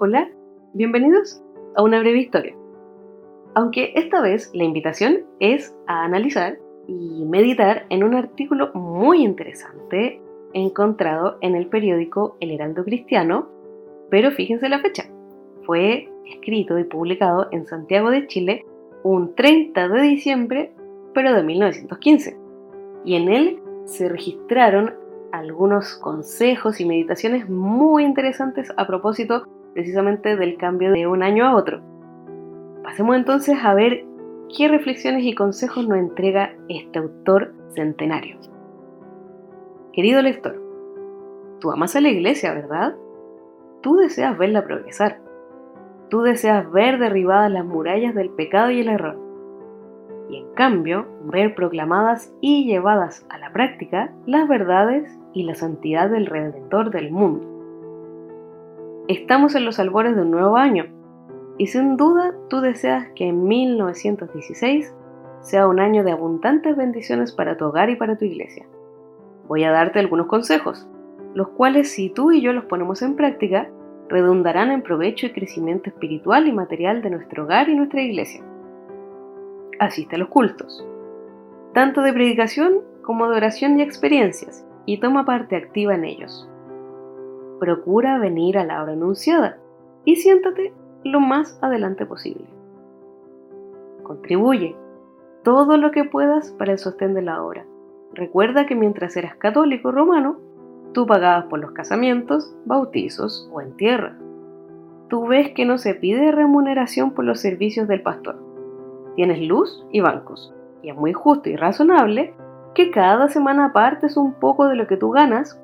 Hola, bienvenidos a una breve historia. Aunque esta vez la invitación es a analizar y meditar en un artículo muy interesante encontrado en el periódico El Heraldo Cristiano, pero fíjense la fecha. Fue escrito y publicado en Santiago de Chile un 30 de diciembre, pero de 1915. Y en él se registraron algunos consejos y meditaciones muy interesantes a propósito precisamente del cambio de un año a otro. Pasemos entonces a ver qué reflexiones y consejos nos entrega este autor centenario. Querido lector, tú amas a la iglesia, ¿verdad? Tú deseas verla progresar. Tú deseas ver derribadas las murallas del pecado y el error. Y en cambio, ver proclamadas y llevadas a la práctica las verdades y la santidad del Redentor del mundo. Estamos en los albores de un nuevo año y sin duda tú deseas que en 1916 sea un año de abundantes bendiciones para tu hogar y para tu iglesia. Voy a darte algunos consejos, los cuales si tú y yo los ponemos en práctica, redundarán en provecho y crecimiento espiritual y material de nuestro hogar y nuestra iglesia. Asiste a los cultos, tanto de predicación como de oración y experiencias, y toma parte activa en ellos procura venir a la hora anunciada y siéntate lo más adelante posible. Contribuye todo lo que puedas para el sostén de la obra. Recuerda que mientras eras católico romano, tú pagabas por los casamientos, bautizos o entierros. Tú ves que no se pide remuneración por los servicios del pastor. Tienes luz y bancos, y es muy justo y razonable que cada semana apartes un poco de lo que tú ganas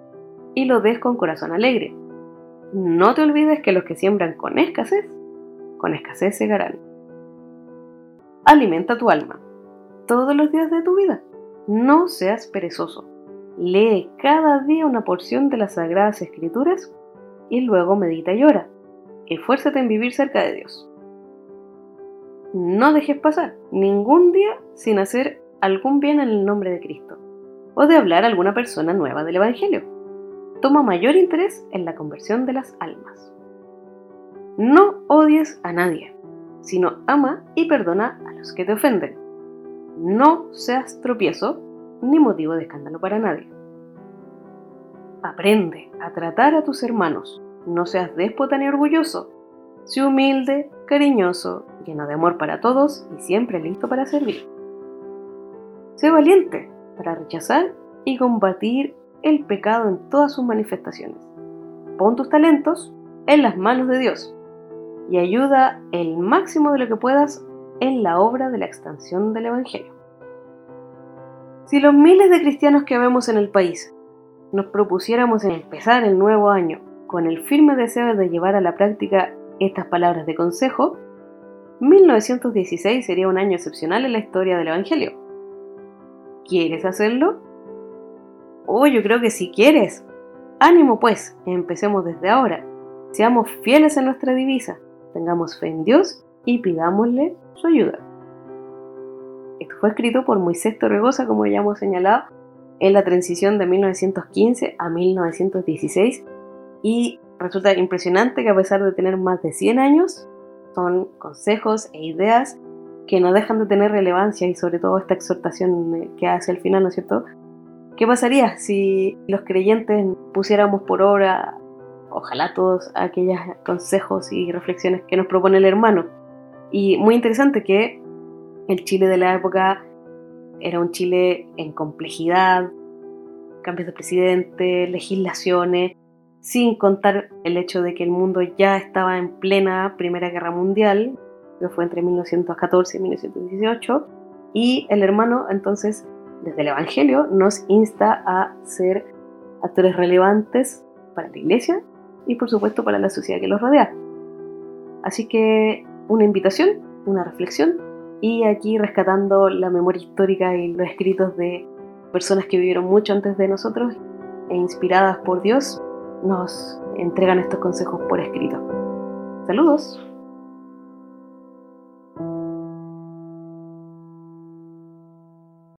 y lo des con corazón alegre. No te olvides que los que siembran con escasez, con escasez segarán. Alimenta tu alma todos los días de tu vida. No seas perezoso. Lee cada día una porción de las Sagradas Escrituras y luego medita y ora. Esfuérzate en vivir cerca de Dios. No dejes pasar ningún día sin hacer algún bien en el nombre de Cristo o de hablar a alguna persona nueva del Evangelio toma mayor interés en la conversión de las almas. No odies a nadie, sino ama y perdona a los que te ofenden. No seas tropiezo ni motivo de escándalo para nadie. Aprende a tratar a tus hermanos. No seas déspota ni orgulloso. Sé humilde, cariñoso, lleno de amor para todos y siempre listo para servir. Sé valiente para rechazar y combatir el pecado en todas sus manifestaciones. Pon tus talentos en las manos de Dios y ayuda el máximo de lo que puedas en la obra de la extensión del Evangelio. Si los miles de cristianos que vemos en el país nos propusiéramos en empezar el nuevo año con el firme deseo de llevar a la práctica estas palabras de consejo, 1916 sería un año excepcional en la historia del Evangelio. ¿Quieres hacerlo? Oh, yo creo que si quieres. Ánimo pues, empecemos desde ahora. Seamos fieles en nuestra divisa, tengamos fe en Dios y pidámosle su ayuda. Esto fue escrito por Moisés Torregosa, como ya hemos señalado, en la transición de 1915 a 1916 y resulta impresionante que a pesar de tener más de 100 años, son consejos e ideas que no dejan de tener relevancia y sobre todo esta exhortación que hace al final, ¿no es cierto?, ¿Qué pasaría si los creyentes pusiéramos por obra, ojalá todos aquellos consejos y reflexiones que nos propone el hermano? Y muy interesante que el Chile de la época era un Chile en complejidad, cambios de presidente, legislaciones, sin contar el hecho de que el mundo ya estaba en plena Primera Guerra Mundial, que fue entre 1914 y 1918, y el hermano entonces desde el Evangelio nos insta a ser actores relevantes para la iglesia y por supuesto para la sociedad que los rodea. Así que una invitación, una reflexión y aquí rescatando la memoria histórica y los escritos de personas que vivieron mucho antes de nosotros e inspiradas por Dios, nos entregan estos consejos por escrito. Saludos.